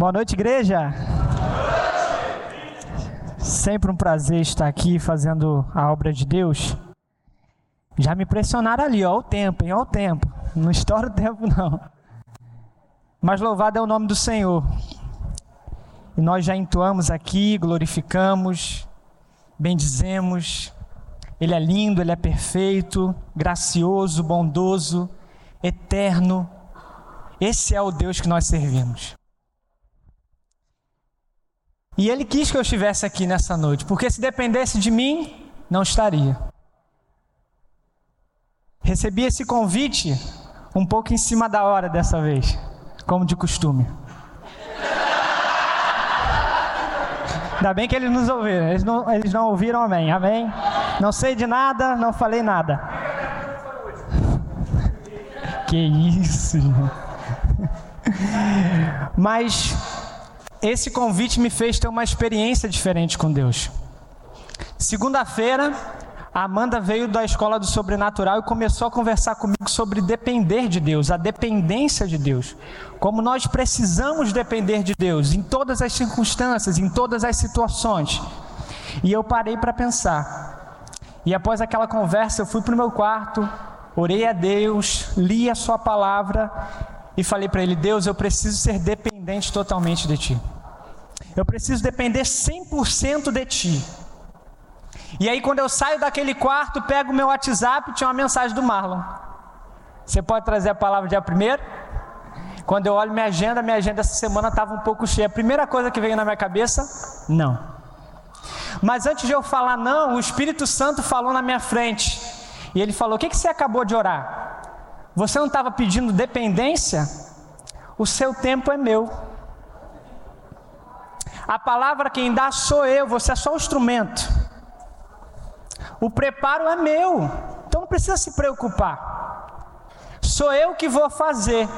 Boa noite, igreja. Sempre um prazer estar aqui fazendo a obra de Deus. Já me pressionaram ali, ó, o tempo, hein, ó, o tempo. Não estoura o tempo, não. Mas louvado é o nome do Senhor. E nós já entoamos aqui, glorificamos, bendizemos. Ele é lindo, ele é perfeito, gracioso, bondoso, eterno. Esse é o Deus que nós servimos. E ele quis que eu estivesse aqui nessa noite, porque se dependesse de mim, não estaria. Recebi esse convite um pouco em cima da hora dessa vez, como de costume. Ainda bem que eles nos ouviram, eles não, eles não ouviram amém, amém? Não sei de nada, não falei nada. Que isso, Mas esse convite me fez ter uma experiência diferente com Deus. Segunda-feira, a Amanda veio da escola do sobrenatural e começou a conversar comigo sobre depender de Deus, a dependência de Deus. Como nós precisamos depender de Deus em todas as circunstâncias, em todas as situações. E eu parei para pensar. E após aquela conversa, eu fui para o meu quarto, orei a Deus, li a Sua palavra e falei para ele: Deus, eu preciso ser dependente totalmente de Ti. Eu preciso depender 100% de Ti. E aí, quando eu saio daquele quarto, pego o meu WhatsApp, tinha uma mensagem do Marlon. Você pode trazer a palavra dia primeiro? Quando eu olho minha agenda, minha agenda essa semana estava um pouco cheia. A primeira coisa que veio na minha cabeça, não. Mas antes de eu falar não, o Espírito Santo falou na minha frente. E ele falou: O que, que você acabou de orar? Você não estava pedindo dependência? O seu tempo é meu. A palavra quem dá sou eu, você é só o instrumento. O preparo é meu, então não precisa se preocupar. Sou eu que vou fazer.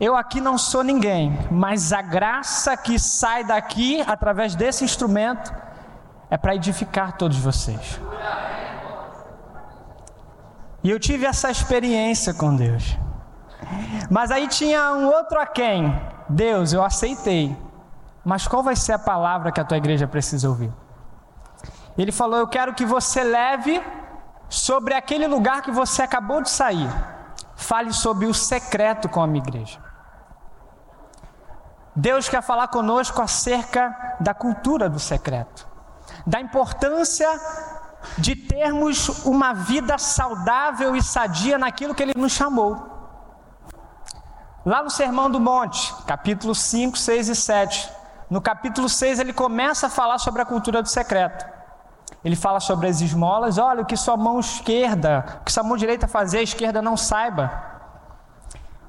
Eu aqui não sou ninguém, mas a graça que sai daqui através desse instrumento é para edificar todos vocês. E eu tive essa experiência com Deus. Mas aí tinha um outro a quem? Deus, eu aceitei. Mas qual vai ser a palavra que a tua igreja precisa ouvir? Ele falou: Eu quero que você leve sobre aquele lugar que você acabou de sair. Fale sobre o secreto com a minha igreja. Deus quer falar conosco acerca da cultura do secreto, da importância de termos uma vida saudável e sadia naquilo que Ele nos chamou. Lá no Sermão do Monte, capítulo 5, 6 e 7, no capítulo 6 ele começa a falar sobre a cultura do secreto. Ele fala sobre as esmolas, olha o que sua mão esquerda, o que sua mão direita fazer, a esquerda não saiba.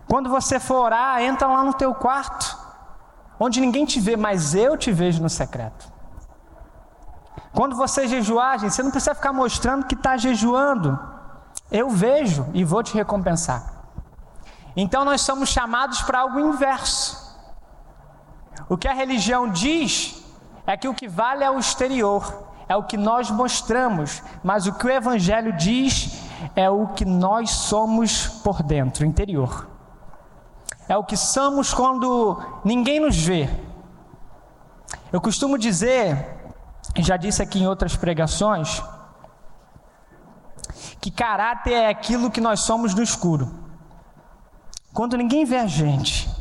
Quando você for orar, entra lá no teu quarto, onde ninguém te vê, mas eu te vejo no secreto. Quando você jejuar, gente, você não precisa ficar mostrando que está jejuando. Eu vejo e vou te recompensar. Então nós somos chamados para algo inverso. O que a religião diz é que o que vale é o exterior, é o que nós mostramos, mas o que o Evangelho diz é o que nós somos por dentro, interior. É o que somos quando ninguém nos vê. Eu costumo dizer já disse aqui em outras pregações, que caráter é aquilo que nós somos no escuro. Quando ninguém vê a gente.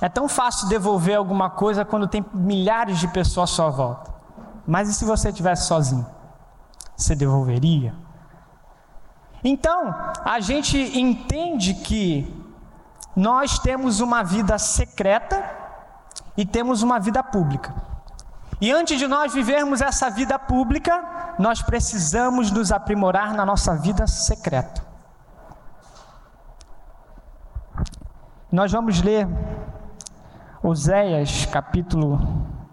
É tão fácil devolver alguma coisa quando tem milhares de pessoas à sua volta. Mas e se você estivesse sozinho? Você devolveria? Então, a gente entende que nós temos uma vida secreta e temos uma vida pública. E antes de nós vivermos essa vida pública, nós precisamos nos aprimorar na nossa vida secreta. Nós vamos ler Oséias, capítulo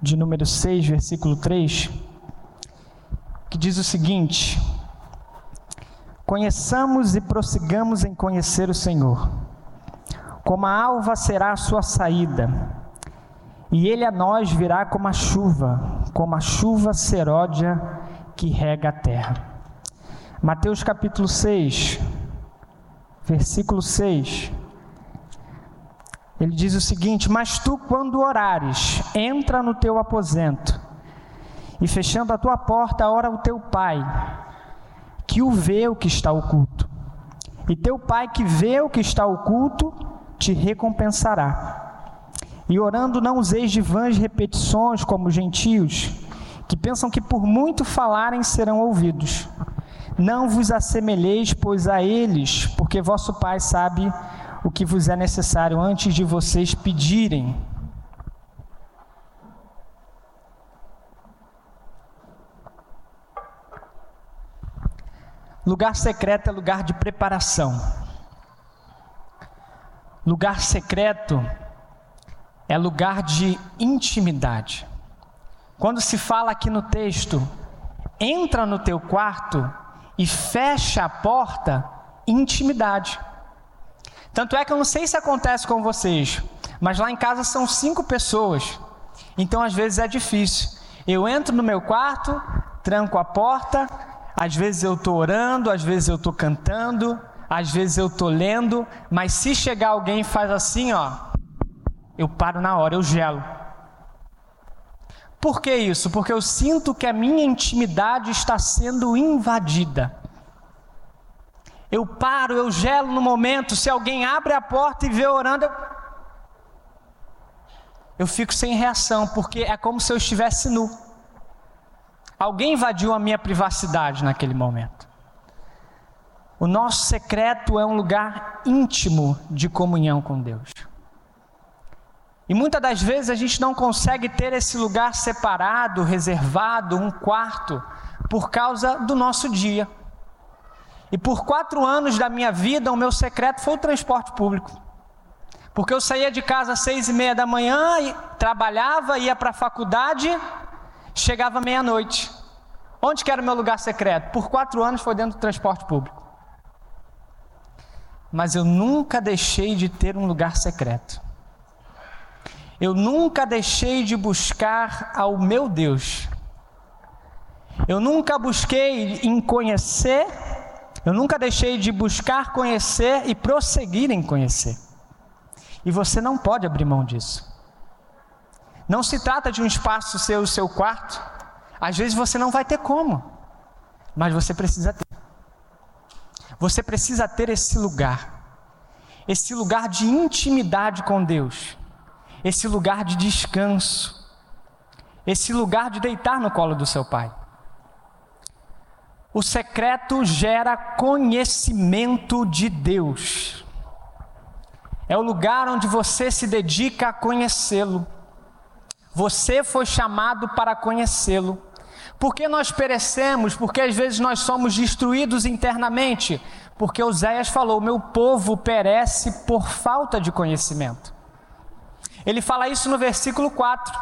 de número 6, versículo 3, que diz o seguinte: Conheçamos e prossigamos em conhecer o Senhor. Como a alva será a sua saída, e ele a nós virá como a chuva, como a chuva seródia que rega a terra. Mateus capítulo 6, versículo 6. Ele diz o seguinte: Mas tu, quando orares, entra no teu aposento, e fechando a tua porta, ora o teu pai, que o vê o que está oculto. E teu pai que vê o que está oculto, te recompensará. E orando, não useis de vãs repetições como gentios, que pensam que por muito falarem serão ouvidos. Não vos assemelheis, pois, a eles, porque vosso Pai sabe o que vos é necessário antes de vocês pedirem. Lugar secreto é lugar de preparação. Lugar secreto é lugar de intimidade. Quando se fala aqui no texto, entra no teu quarto e fecha a porta, intimidade. Tanto é que eu não sei se acontece com vocês, mas lá em casa são cinco pessoas, então às vezes é difícil. Eu entro no meu quarto, tranco a porta, às vezes eu estou orando, às vezes eu estou cantando, às vezes eu estou lendo, mas se chegar alguém e faz assim, ó, eu paro na hora, eu gelo. Por que isso? Porque eu sinto que a minha intimidade está sendo invadida. Eu paro, eu gelo no momento. Se alguém abre a porta e vê orando, eu, eu fico sem reação, porque é como se eu estivesse nu. Alguém invadiu a minha privacidade naquele momento. O nosso secreto é um lugar íntimo de comunhão com Deus. E muitas das vezes a gente não consegue ter esse lugar separado, reservado, um quarto, por causa do nosso dia. E por quatro anos da minha vida, o meu secreto foi o transporte público. Porque eu saía de casa às seis e meia da manhã, e trabalhava, ia para a faculdade, chegava meia-noite. Onde que era o meu lugar secreto? Por quatro anos foi dentro do transporte público. Mas eu nunca deixei de ter um lugar secreto. Eu nunca deixei de buscar ao meu Deus. Eu nunca busquei em conhecer, eu nunca deixei de buscar conhecer e prosseguir em conhecer. E você não pode abrir mão disso. Não se trata de um espaço ser o seu quarto. Às vezes você não vai ter como, mas você precisa ter. Você precisa ter esse lugar, esse lugar de intimidade com Deus esse lugar de descanso, esse lugar de deitar no colo do seu pai. O secreto gera conhecimento de Deus. É o lugar onde você se dedica a conhecê-lo. Você foi chamado para conhecê-lo. Por que nós perecemos? Porque às vezes nós somos destruídos internamente. Porque Oséias falou: Meu povo perece por falta de conhecimento. Ele fala isso no versículo 4,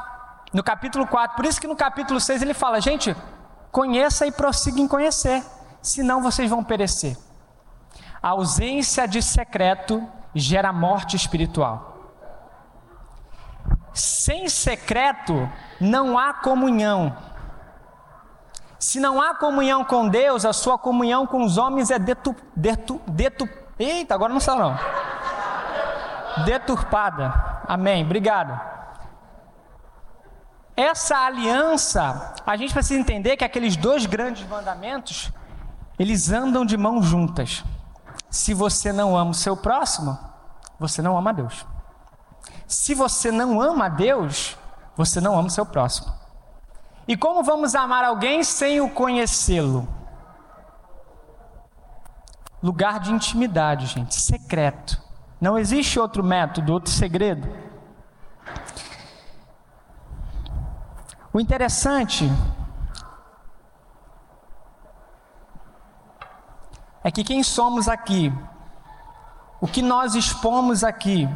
no capítulo 4. Por isso que no capítulo 6 ele fala: gente, conheça e prossiga em conhecer, senão vocês vão perecer. A ausência de secreto gera morte espiritual. Sem secreto não há comunhão. Se não há comunhão com Deus, a sua comunhão com os homens é detu, detu, detu, eita, agora não sei não. Deturpada. Amém. Obrigado. Essa aliança, a gente precisa entender que aqueles dois grandes mandamentos, eles andam de mãos juntas. Se você não ama o seu próximo, você não ama a Deus. Se você não ama a Deus, você não ama o seu próximo. E como vamos amar alguém sem o conhecê-lo? Lugar de intimidade, gente, secreto. Não existe outro método, outro segredo. O interessante é que quem somos aqui, o que nós expomos aqui,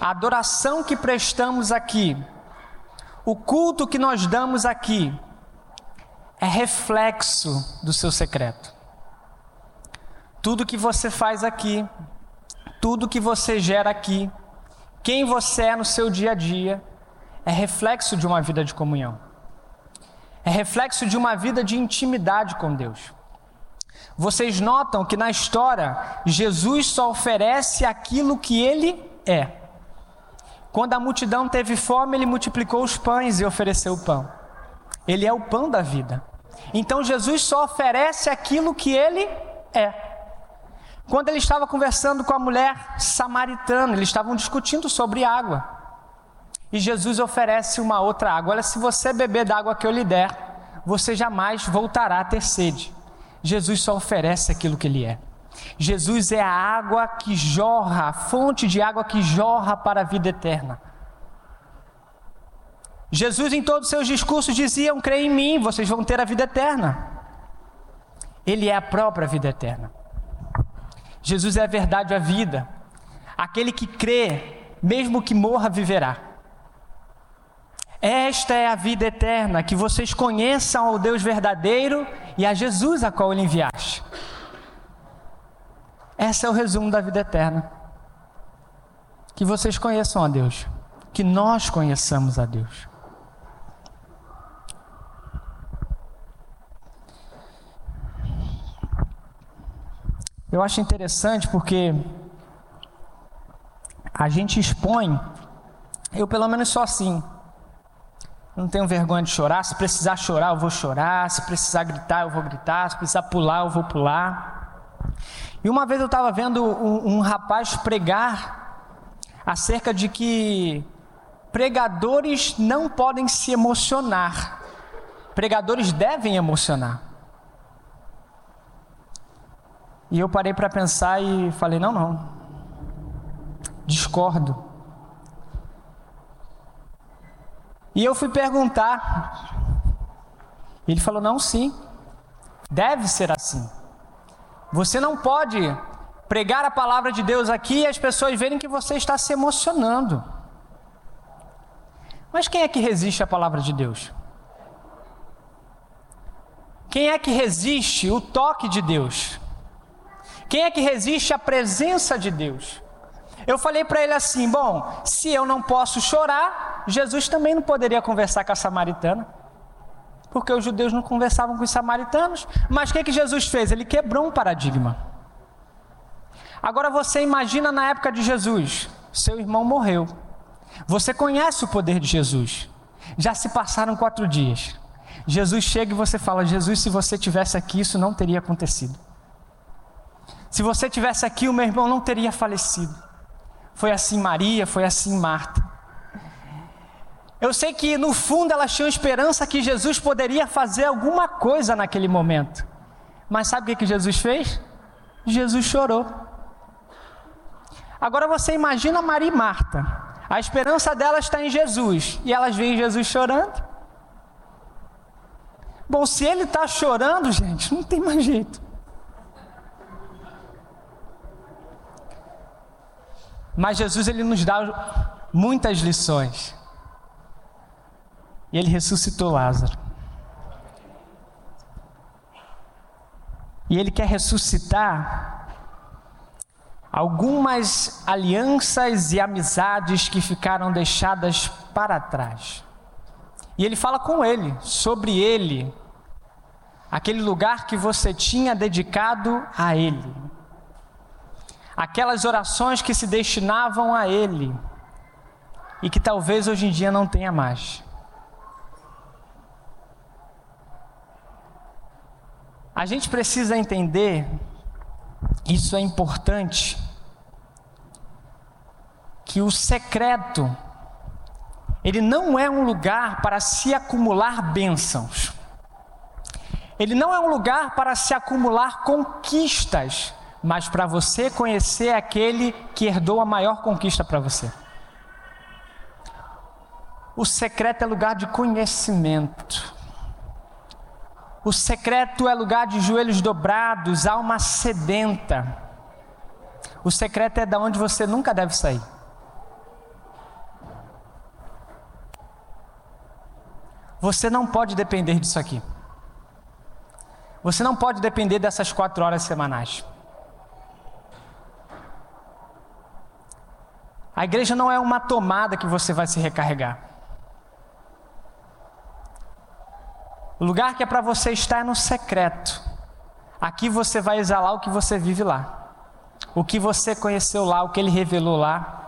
a adoração que prestamos aqui, o culto que nós damos aqui, é reflexo do seu secreto. Tudo que você faz aqui, tudo que você gera aqui, quem você é no seu dia a dia, é reflexo de uma vida de comunhão. É reflexo de uma vida de intimidade com Deus. Vocês notam que na história, Jesus só oferece aquilo que ele é. Quando a multidão teve fome, ele multiplicou os pães e ofereceu o pão. Ele é o pão da vida. Então Jesus só oferece aquilo que ele é. Quando ele estava conversando com a mulher samaritana, eles estavam discutindo sobre água. E Jesus oferece uma outra água. Olha, se você beber da água que eu lhe der, você jamais voltará a ter sede. Jesus só oferece aquilo que ele é. Jesus é a água que jorra, a fonte de água que jorra para a vida eterna. Jesus, em todos os seus discursos, dizia: creia em mim, vocês vão ter a vida eterna. Ele é a própria vida eterna. Jesus é a verdade, a vida. Aquele que crê, mesmo que morra, viverá. Esta é a vida eterna, que vocês conheçam ao Deus verdadeiro e a Jesus a qual ele enviaste. Esse é o resumo da vida eterna. Que vocês conheçam a Deus, que nós conheçamos a Deus. Eu acho interessante porque a gente expõe, eu pelo menos sou assim. Não tenho vergonha de chorar. Se precisar chorar, eu vou chorar. Se precisar gritar, eu vou gritar. Se precisar pular, eu vou pular. E uma vez eu estava vendo um, um rapaz pregar acerca de que pregadores não podem se emocionar. Pregadores devem emocionar. E eu parei para pensar e falei: não, não, discordo. E eu fui perguntar. Ele falou: não, sim, deve ser assim. Você não pode pregar a palavra de Deus aqui e as pessoas verem que você está se emocionando. Mas quem é que resiste à palavra de Deus? Quem é que resiste o toque de Deus? Quem é que resiste à presença de Deus? Eu falei para ele assim: bom, se eu não posso chorar, Jesus também não poderia conversar com a samaritana. Porque os judeus não conversavam com os samaritanos. Mas o que, que Jesus fez? Ele quebrou um paradigma. Agora você imagina na época de Jesus: seu irmão morreu. Você conhece o poder de Jesus. Já se passaram quatro dias. Jesus chega e você fala: Jesus, se você tivesse aqui, isso não teria acontecido. Se você tivesse aqui, o meu irmão não teria falecido. Foi assim Maria, foi assim Marta. Eu sei que no fundo elas tinham esperança que Jesus poderia fazer alguma coisa naquele momento. Mas sabe o que Jesus fez? Jesus chorou. Agora você imagina Maria e Marta. A esperança delas está em Jesus. E elas veem Jesus chorando. Bom, se ele está chorando, gente, não tem mais jeito. Mas Jesus ele nos dá muitas lições. E ele ressuscitou Lázaro. E ele quer ressuscitar algumas alianças e amizades que ficaram deixadas para trás. E ele fala com ele, sobre ele, aquele lugar que você tinha dedicado a ele aquelas orações que se destinavam a Ele e que talvez hoje em dia não tenha mais. A gente precisa entender, isso é importante, que o secreto, ele não é um lugar para se acumular bênçãos. Ele não é um lugar para se acumular conquistas mas para você conhecer aquele que herdou a maior conquista para você. O secreto é lugar de conhecimento. O secreto é lugar de joelhos dobrados, alma sedenta. O secreto é da onde você nunca deve sair. Você não pode depender disso aqui. Você não pode depender dessas quatro horas semanais. A igreja não é uma tomada que você vai se recarregar. O lugar que é para você estar é no secreto, Aqui você vai exalar o que você vive lá, o que você conheceu lá, o que ele revelou lá.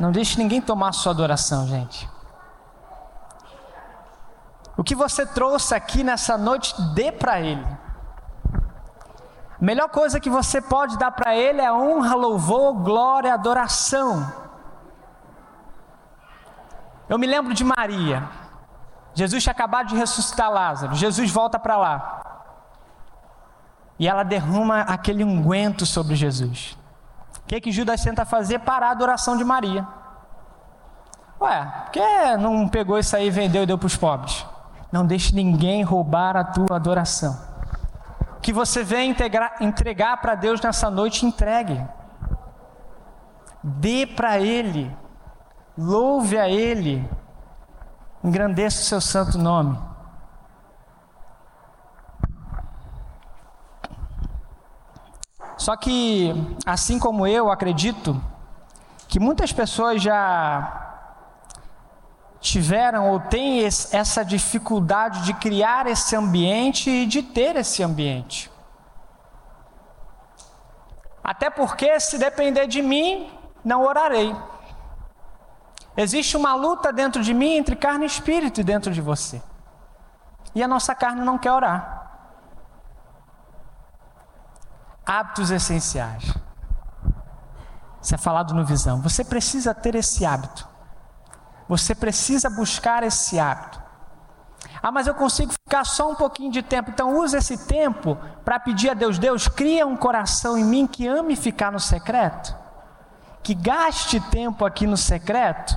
Não deixe ninguém tomar sua adoração, gente. O que você trouxe aqui nessa noite, dê para Ele. A melhor coisa que você pode dar para Ele é honra, louvor, glória, adoração. Eu me lembro de Maria. Jesus tinha acabado de ressuscitar Lázaro. Jesus volta para lá. E ela derrama aquele unguento sobre Jesus. O que, que Judas tenta fazer? Parar a adoração de Maria. Ué, por que não pegou isso aí, vendeu e deu para os pobres? Não deixe ninguém roubar a tua adoração. Que você vem entregar para Deus nessa noite, entregue. Dê para Ele. Louve a Ele. Engrandeça o seu santo nome. Só que, assim como eu acredito, que muitas pessoas já tiveram ou têm essa dificuldade de criar esse ambiente e de ter esse ambiente. Até porque, se depender de mim, não orarei. Existe uma luta dentro de mim entre carne e espírito e dentro de você. E a nossa carne não quer orar. Hábitos essenciais. Isso é falado no visão. Você precisa ter esse hábito. Você precisa buscar esse hábito. Ah, mas eu consigo ficar só um pouquinho de tempo. Então use esse tempo para pedir a Deus, Deus, cria um coração em mim que ame ficar no secreto, que gaste tempo aqui no secreto.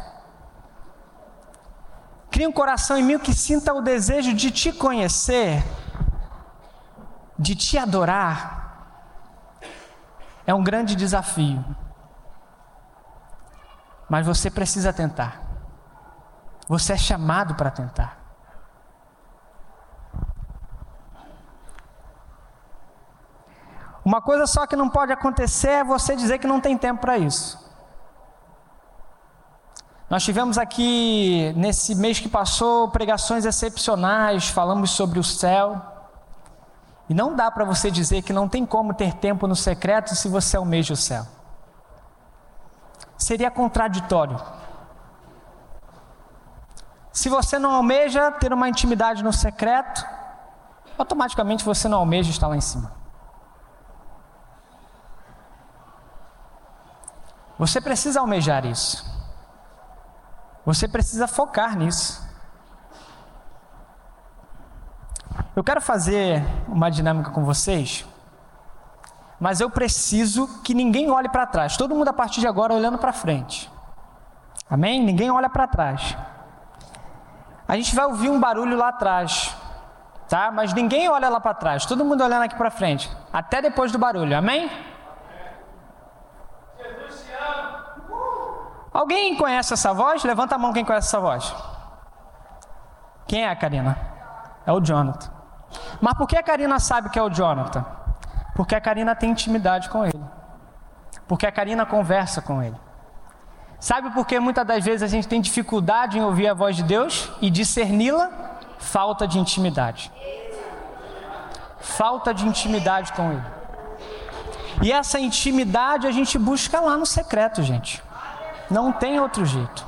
Cria um coração em mim que sinta o desejo de te conhecer, de te adorar. É um grande desafio. Mas você precisa tentar. Você é chamado para tentar. Uma coisa só que não pode acontecer é você dizer que não tem tempo para isso. Nós tivemos aqui, nesse mês que passou, pregações excepcionais, falamos sobre o céu. E não dá para você dizer que não tem como ter tempo no secreto se você almeja o céu. Seria contraditório. Se você não almeja ter uma intimidade no secreto, automaticamente você não almeja estar lá em cima. Você precisa almejar isso. Você precisa focar nisso. Eu quero fazer uma dinâmica com vocês, mas eu preciso que ninguém olhe para trás. Todo mundo a partir de agora olhando para frente. Amém? Ninguém olha para trás. A gente vai ouvir um barulho lá atrás, tá? Mas ninguém olha lá para trás, todo mundo olhando aqui para frente, até depois do barulho, amém? Alguém conhece essa voz? Levanta a mão quem conhece essa voz. Quem é a Karina? É o Jonathan. Mas por que a Karina sabe que é o Jonathan? Porque a Karina tem intimidade com ele. Porque a Karina conversa com ele. Sabe por que muitas das vezes a gente tem dificuldade em ouvir a voz de Deus e discerni-la? Falta de intimidade. Falta de intimidade com Ele. E essa intimidade a gente busca lá no secreto, gente. Não tem outro jeito.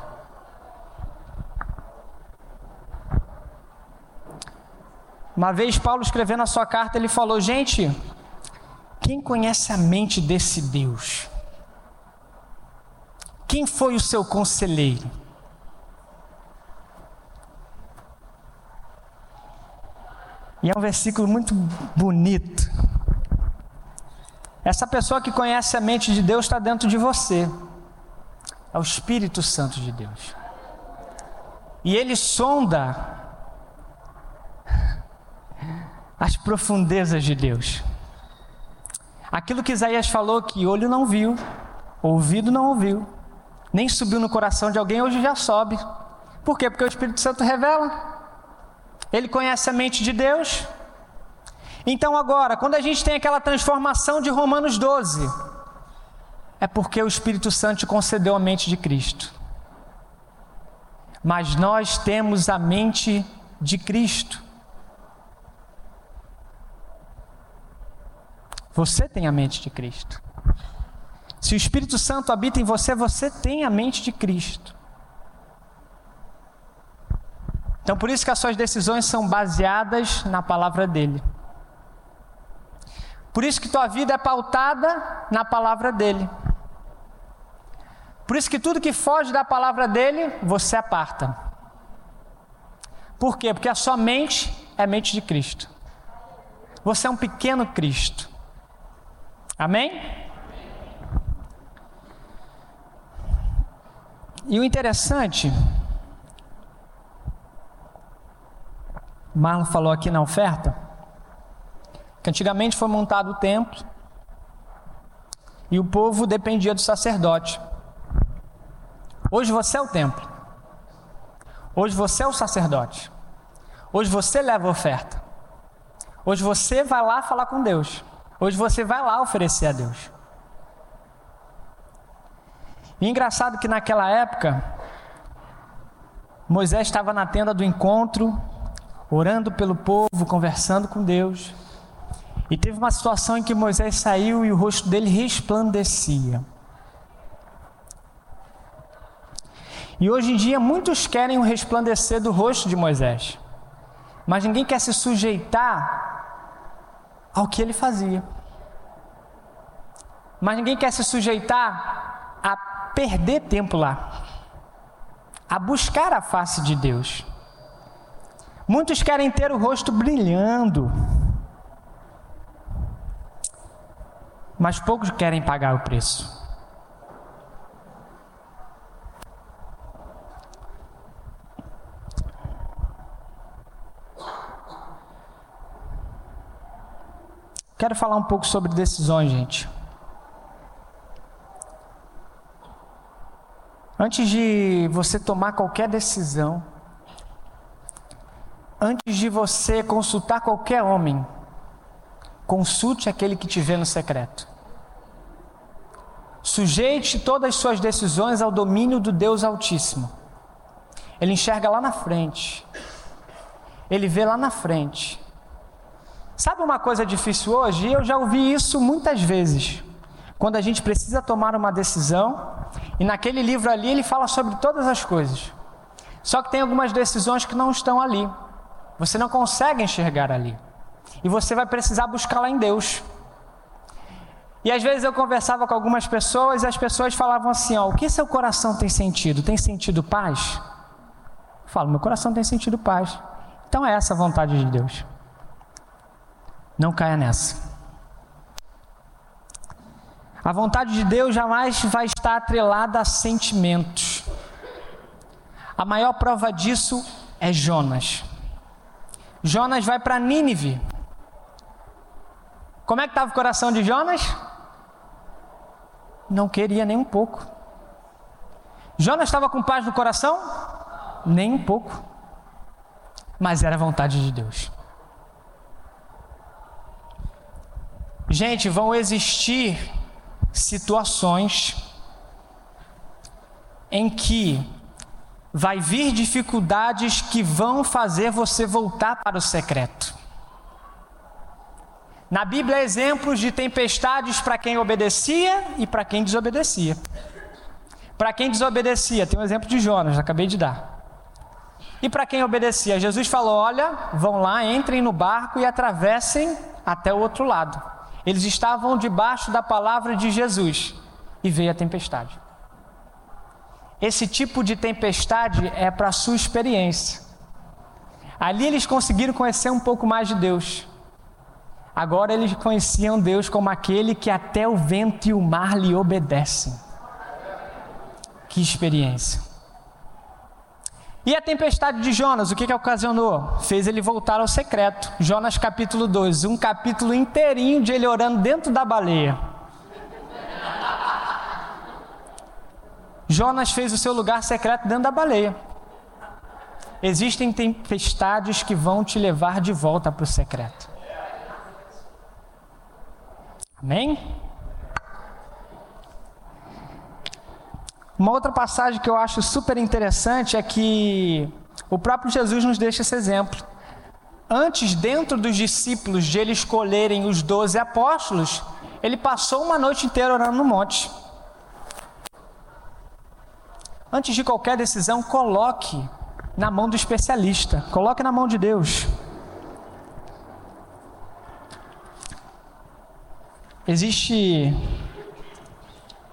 Uma vez Paulo escrevendo a sua carta, ele falou: Gente, quem conhece a mente desse Deus? Quem foi o seu conselheiro? E é um versículo muito bonito. Essa pessoa que conhece a mente de Deus está dentro de você. É o Espírito Santo de Deus. E ele sonda as profundezas de Deus. Aquilo que Isaías falou que olho não viu, ouvido não ouviu, nem subiu no coração de alguém, hoje já sobe. Por quê? Porque o Espírito Santo revela. Ele conhece a mente de Deus. Então, agora, quando a gente tem aquela transformação de Romanos 12, é porque o Espírito Santo concedeu a mente de Cristo. mas nós temos a mente de Cristo. Você tem a mente de Cristo. Se o Espírito Santo habita em você, você tem a mente de Cristo. Então, por isso que as suas decisões são baseadas na palavra dele. Por isso que tua vida é pautada na palavra dele. Por isso que tudo que foge da palavra dele, você aparta. Por quê? Porque a sua mente é a mente de Cristo. Você é um pequeno Cristo. Amém? E o interessante, Marlon falou aqui na oferta, que antigamente foi montado o templo e o povo dependia do sacerdote. Hoje você é o templo. Hoje você é o sacerdote. Hoje você leva a oferta. Hoje você vai lá falar com Deus. Hoje você vai lá oferecer a Deus. E engraçado que naquela época, Moisés estava na tenda do encontro, orando pelo povo, conversando com Deus. E teve uma situação em que Moisés saiu e o rosto dele resplandecia. E hoje em dia muitos querem o resplandecer do rosto de Moisés, mas ninguém quer se sujeitar ao que ele fazia. Mas ninguém quer se sujeitar a perder tempo lá, a buscar a face de Deus. Muitos querem ter o rosto brilhando, mas poucos querem pagar o preço. Quero falar um pouco sobre decisões, gente. Antes de você tomar qualquer decisão, antes de você consultar qualquer homem, consulte aquele que te vê no secreto. Sujeite todas as suas decisões ao domínio do Deus Altíssimo. Ele enxerga lá na frente. Ele vê lá na frente. Sabe uma coisa difícil hoje? Eu já ouvi isso muitas vezes. Quando a gente precisa tomar uma decisão, e naquele livro ali ele fala sobre todas as coisas. Só que tem algumas decisões que não estão ali. Você não consegue enxergar ali. E você vai precisar buscar lá em Deus. E às vezes eu conversava com algumas pessoas e as pessoas falavam assim: ó, o que seu coração tem sentido? Tem sentido paz? Eu falo, meu coração tem sentido paz. Então é essa a vontade de Deus. Não caia nessa. A vontade de Deus jamais vai estar atrelada a sentimentos. A maior prova disso é Jonas. Jonas vai para Nínive. Como é que estava o coração de Jonas? Não queria nem um pouco. Jonas estava com paz no coração? Nem um pouco. Mas era a vontade de Deus. Gente, vão existir situações em que vai vir dificuldades que vão fazer você voltar para o secreto. Na Bíblia, há exemplos de tempestades para quem obedecia e para quem desobedecia. Para quem desobedecia, tem um exemplo de Jonas, acabei de dar. E para quem obedecia, Jesus falou: Olha, vão lá, entrem no barco e atravessem até o outro lado. Eles estavam debaixo da palavra de Jesus e veio a tempestade. Esse tipo de tempestade é para sua experiência. Ali eles conseguiram conhecer um pouco mais de Deus. Agora eles conheciam Deus como aquele que até o vento e o mar lhe obedecem. Que experiência. E a tempestade de Jonas, o que, que ocasionou? Fez ele voltar ao secreto. Jonas capítulo 2, um capítulo inteirinho de ele orando dentro da baleia. Jonas fez o seu lugar secreto dentro da baleia. Existem tempestades que vão te levar de volta para o secreto. Amém? Uma outra passagem que eu acho super interessante é que o próprio Jesus nos deixa esse exemplo. Antes, dentro dos discípulos, de ele escolherem os doze apóstolos, ele passou uma noite inteira orando no monte. Antes de qualquer decisão, coloque na mão do especialista, coloque na mão de Deus. Existe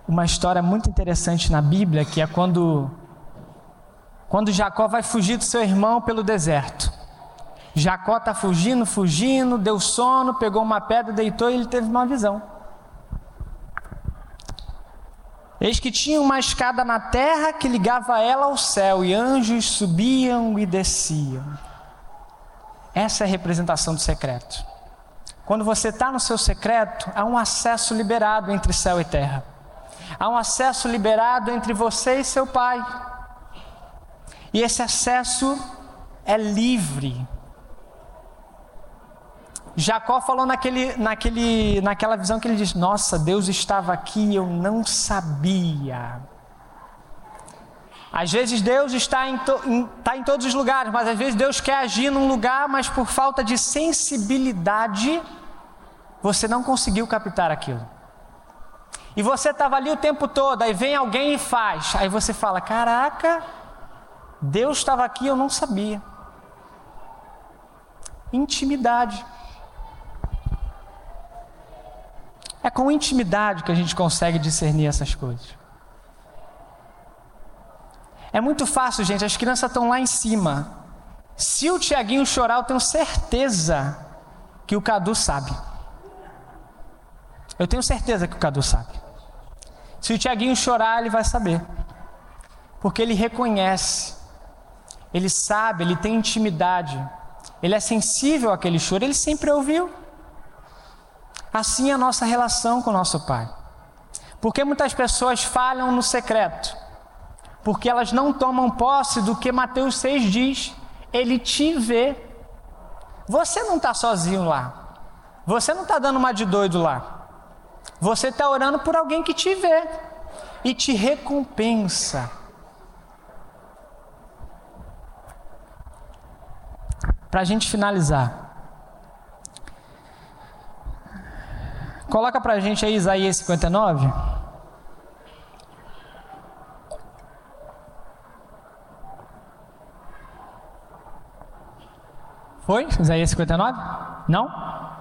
uma história muito interessante na Bíblia que é quando quando Jacó vai fugir do seu irmão pelo deserto. Jacó está fugindo, fugindo, deu sono, pegou uma pedra, deitou e ele teve uma visão. Eis que tinha uma escada na terra que ligava ela ao céu, e anjos subiam e desciam. Essa é a representação do secreto. Quando você está no seu secreto, há um acesso liberado entre céu e terra. Há um acesso liberado entre você e seu pai. E esse acesso é livre. Jacó falou naquele, naquele, naquela visão que ele diz: Nossa, Deus estava aqui, eu não sabia. Às vezes Deus está em, to, em, está em todos os lugares, mas às vezes Deus quer agir num lugar, mas por falta de sensibilidade, você não conseguiu captar aquilo. E você estava ali o tempo todo, aí vem alguém e faz. Aí você fala: Caraca, Deus estava aqui, eu não sabia. Intimidade. É com intimidade que a gente consegue discernir essas coisas. É muito fácil, gente. As crianças estão lá em cima. Se o Tiaguinho chorar, eu tenho certeza que o Cadu sabe. Eu tenho certeza que o Cadu sabe. Se o Tiaguinho chorar, ele vai saber. Porque ele reconhece. Ele sabe, ele tem intimidade. Ele é sensível àquele choro, ele sempre ouviu. Assim é a nossa relação com o nosso Pai. Porque muitas pessoas falham no secreto? Porque elas não tomam posse do que Mateus 6 diz. Ele te vê. Você não está sozinho lá. Você não está dando uma de doido lá. Você está orando por alguém que te vê e te recompensa. Para a gente finalizar. Coloca para a gente aí Isaías 59. Foi? Isaías 59? Não?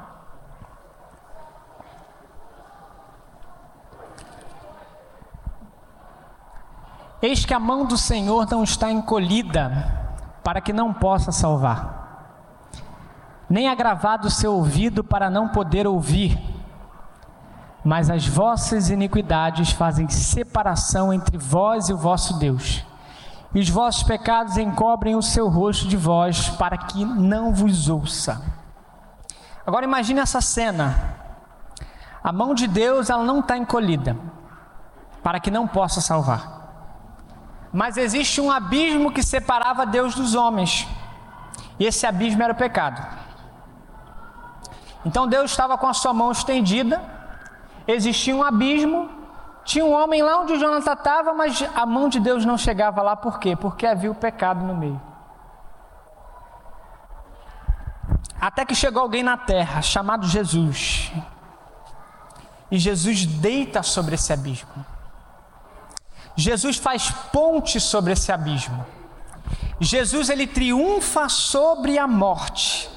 Eis que a mão do Senhor não está encolhida, para que não possa salvar, nem agravado o seu ouvido para não poder ouvir mas as vossas iniquidades fazem separação entre vós e o vosso Deus. E os vossos pecados encobrem o seu rosto de vós, para que não vos ouça. Agora imagine essa cena. A mão de Deus ela não está encolhida, para que não possa salvar. Mas existe um abismo que separava Deus dos homens. E esse abismo era o pecado. Então Deus estava com a sua mão estendida existia um abismo, tinha um homem lá onde o Jonathan estava, mas a mão de Deus não chegava lá, por quê? Porque havia o pecado no meio. Até que chegou alguém na terra, chamado Jesus. E Jesus deita sobre esse abismo. Jesus faz ponte sobre esse abismo. Jesus ele triunfa sobre a morte.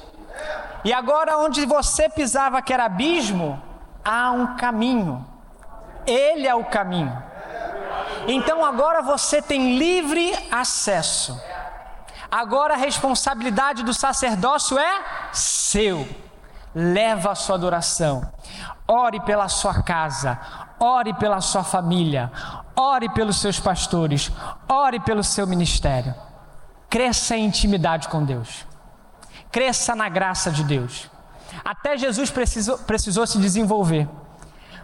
E agora onde você pisava que era abismo, há um caminho. Ele é o caminho. Então agora você tem livre acesso. Agora a responsabilidade do sacerdócio é seu. Leva a sua adoração. Ore pela sua casa, ore pela sua família, ore pelos seus pastores, ore pelo seu ministério. Cresça em intimidade com Deus. Cresça na graça de Deus. Até Jesus precisou, precisou se desenvolver.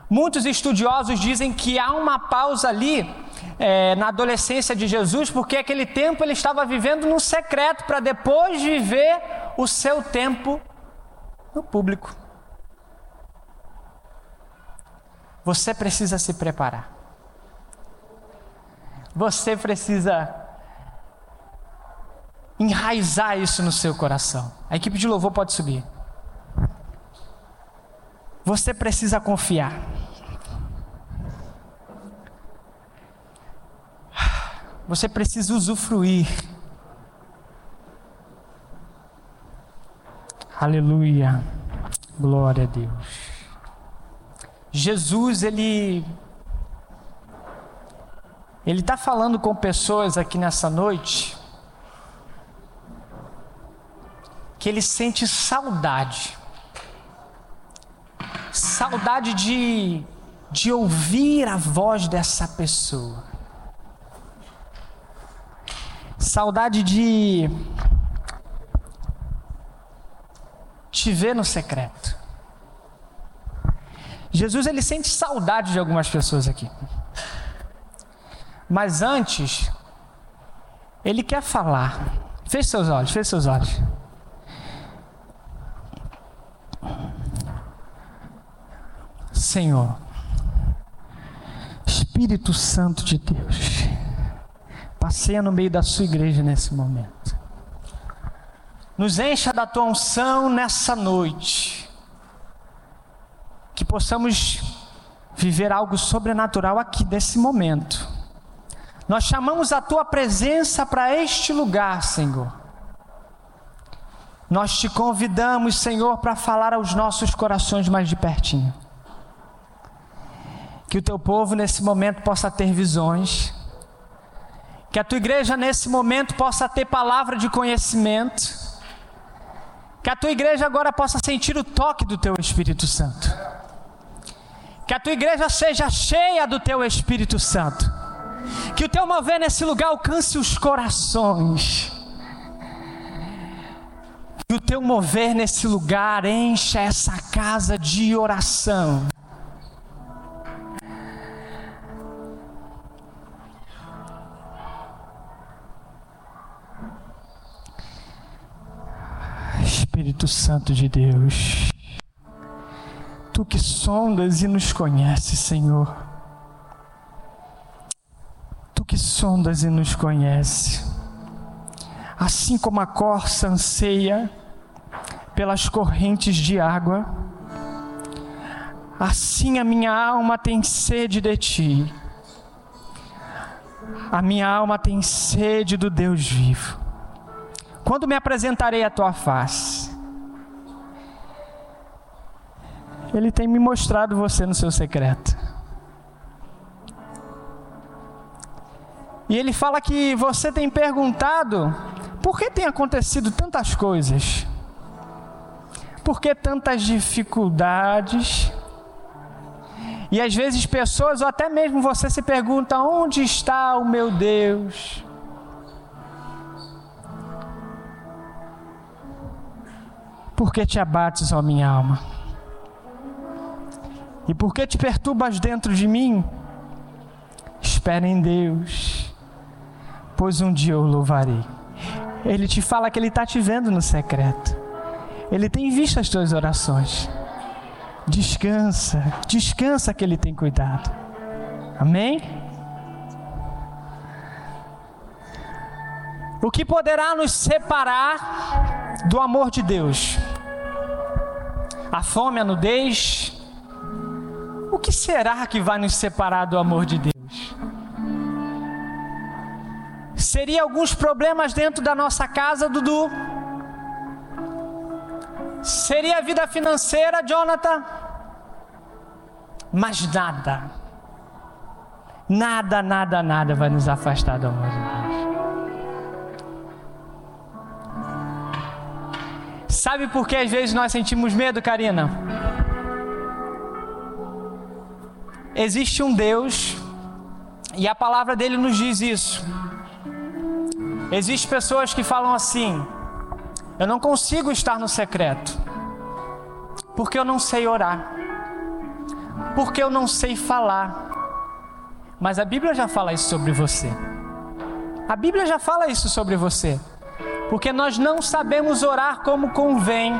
Muitos estudiosos dizem que há uma pausa ali é, na adolescência de Jesus, porque aquele tempo ele estava vivendo no secreto para depois viver o seu tempo no público. Você precisa se preparar. Você precisa enraizar isso no seu coração. A equipe de louvor pode subir. Você precisa confiar. Você precisa usufruir. Aleluia. Glória a Deus. Jesus, ele ele está falando com pessoas aqui nessa noite que ele sente saudade. Saudade de, de ouvir a voz dessa pessoa. Saudade de te ver no secreto. Jesus ele sente saudade de algumas pessoas aqui. Mas antes, ele quer falar. Feche seus olhos, feche seus olhos. Senhor, Espírito Santo de Deus, passeia no meio da sua igreja nesse momento. Nos encha da tua unção nessa noite. Que possamos viver algo sobrenatural aqui nesse momento. Nós chamamos a tua presença para este lugar, Senhor. Nós te convidamos, Senhor, para falar aos nossos corações mais de pertinho. Que o teu povo nesse momento possa ter visões. Que a tua igreja nesse momento possa ter palavra de conhecimento. Que a tua igreja agora possa sentir o toque do teu Espírito Santo. Que a tua igreja seja cheia do teu Espírito Santo. Que o teu mover nesse lugar alcance os corações. Que o teu mover nesse lugar encha essa casa de oração. Espírito Santo de Deus, tu que sondas e nos conheces, Senhor. Tu que sondas e nos conheces. Assim como a corça anseia pelas correntes de água, assim a minha alma tem sede de ti. A minha alma tem sede do Deus vivo. Quando me apresentarei à tua face? Ele tem me mostrado você no seu secreto. E ele fala que você tem perguntado por que tem acontecido tantas coisas? Por que tantas dificuldades? E às vezes pessoas, ou até mesmo você se pergunta: onde está o meu Deus? Por que te abates, ó minha alma? E por que te perturbas dentro de mim? Espera em Deus, pois um dia eu louvarei. Ele te fala que ele está te vendo no secreto. Ele tem visto as tuas orações. Descansa, descansa que ele tem cuidado. Amém? O que poderá nos separar do amor de Deus? A fome, a nudez? Que será que vai nos separar do amor de Deus? Seria alguns problemas dentro da nossa casa, Dudu? Seria a vida financeira, Jonathan? Mas nada, nada, nada, nada vai nos afastar do amor de Deus. Sabe por que às vezes nós sentimos medo, Karina? Existe um Deus e a palavra dele nos diz isso. Existem pessoas que falam assim: eu não consigo estar no secreto, porque eu não sei orar, porque eu não sei falar. Mas a Bíblia já fala isso sobre você. A Bíblia já fala isso sobre você porque nós não sabemos orar como convém,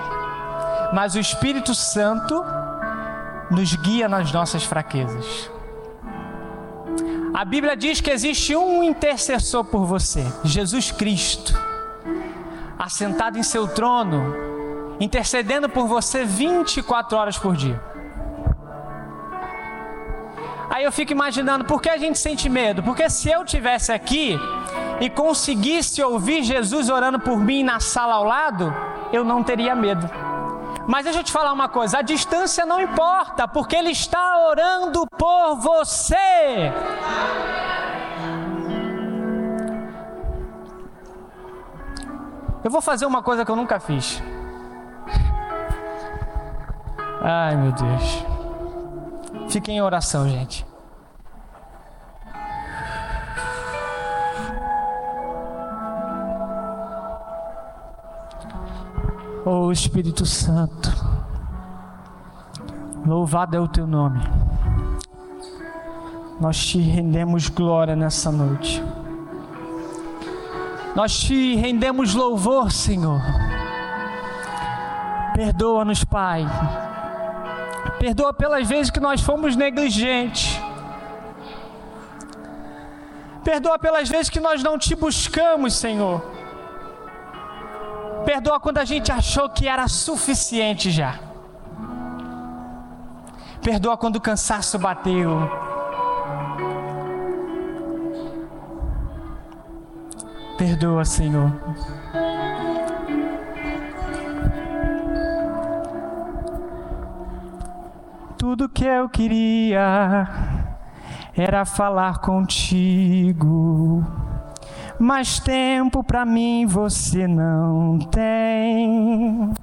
mas o Espírito Santo nos guia nas nossas fraquezas. A Bíblia diz que existe um intercessor por você, Jesus Cristo, assentado em seu trono, intercedendo por você 24 horas por dia. Aí eu fico imaginando por que a gente sente medo? Porque se eu tivesse aqui e conseguisse ouvir Jesus orando por mim na sala ao lado, eu não teria medo. Mas deixa eu te falar uma coisa: a distância não importa, porque Ele está orando por você. Eu vou fazer uma coisa que eu nunca fiz. Ai meu Deus. Fiquem em oração, gente. Oh Espírito Santo, louvado é o teu nome. Nós te rendemos glória nessa noite. Nós te rendemos louvor, Senhor. Perdoa-nos, Pai. Perdoa pelas vezes que nós fomos negligentes. Perdoa pelas vezes que nós não te buscamos, Senhor. Perdoa quando a gente achou que era suficiente já. Perdoa quando o cansaço bateu. Perdoa, Senhor. Tudo que eu queria era falar contigo mas tempo para mim você não tem.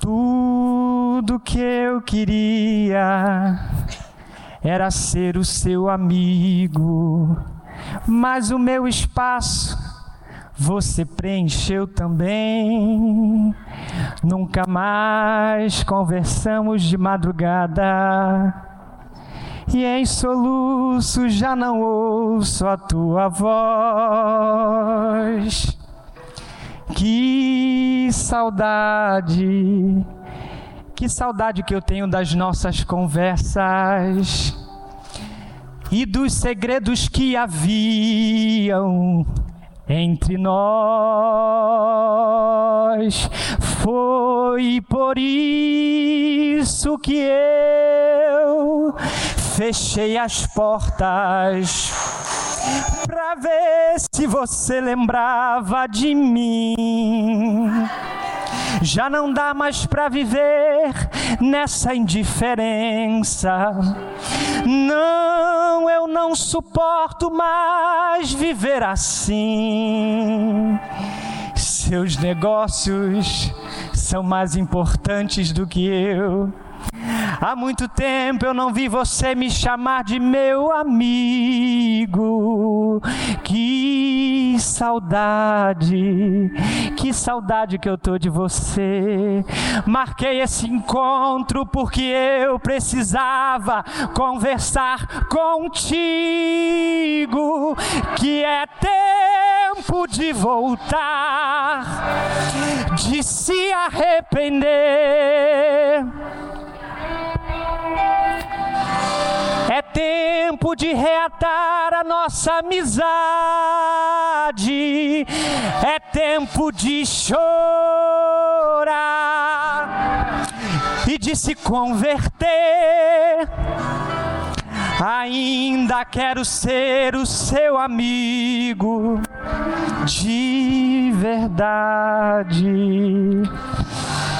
Tudo que eu queria era ser o seu amigo, mas o meu espaço você preencheu também. Nunca mais conversamos de madrugada e em soluço já não ouço a tua voz. Que saudade, que saudade que eu tenho das nossas conversas e dos segredos que haviam entre nós. Foi por isso que eu fechei as portas para ver se você lembrava de mim. Já não dá mais para viver nessa indiferença. Não, eu não suporto mais viver assim. Seus negócios são mais importantes do que eu. Há muito tempo eu não vi você me chamar de meu amigo. Que saudade, que saudade que eu tô de você. Marquei esse encontro porque eu precisava conversar contigo. Que é tempo de voltar, de se arrepender tempo de reatar a nossa amizade. É tempo de chorar e de se converter. Ainda quero ser o seu amigo de verdade.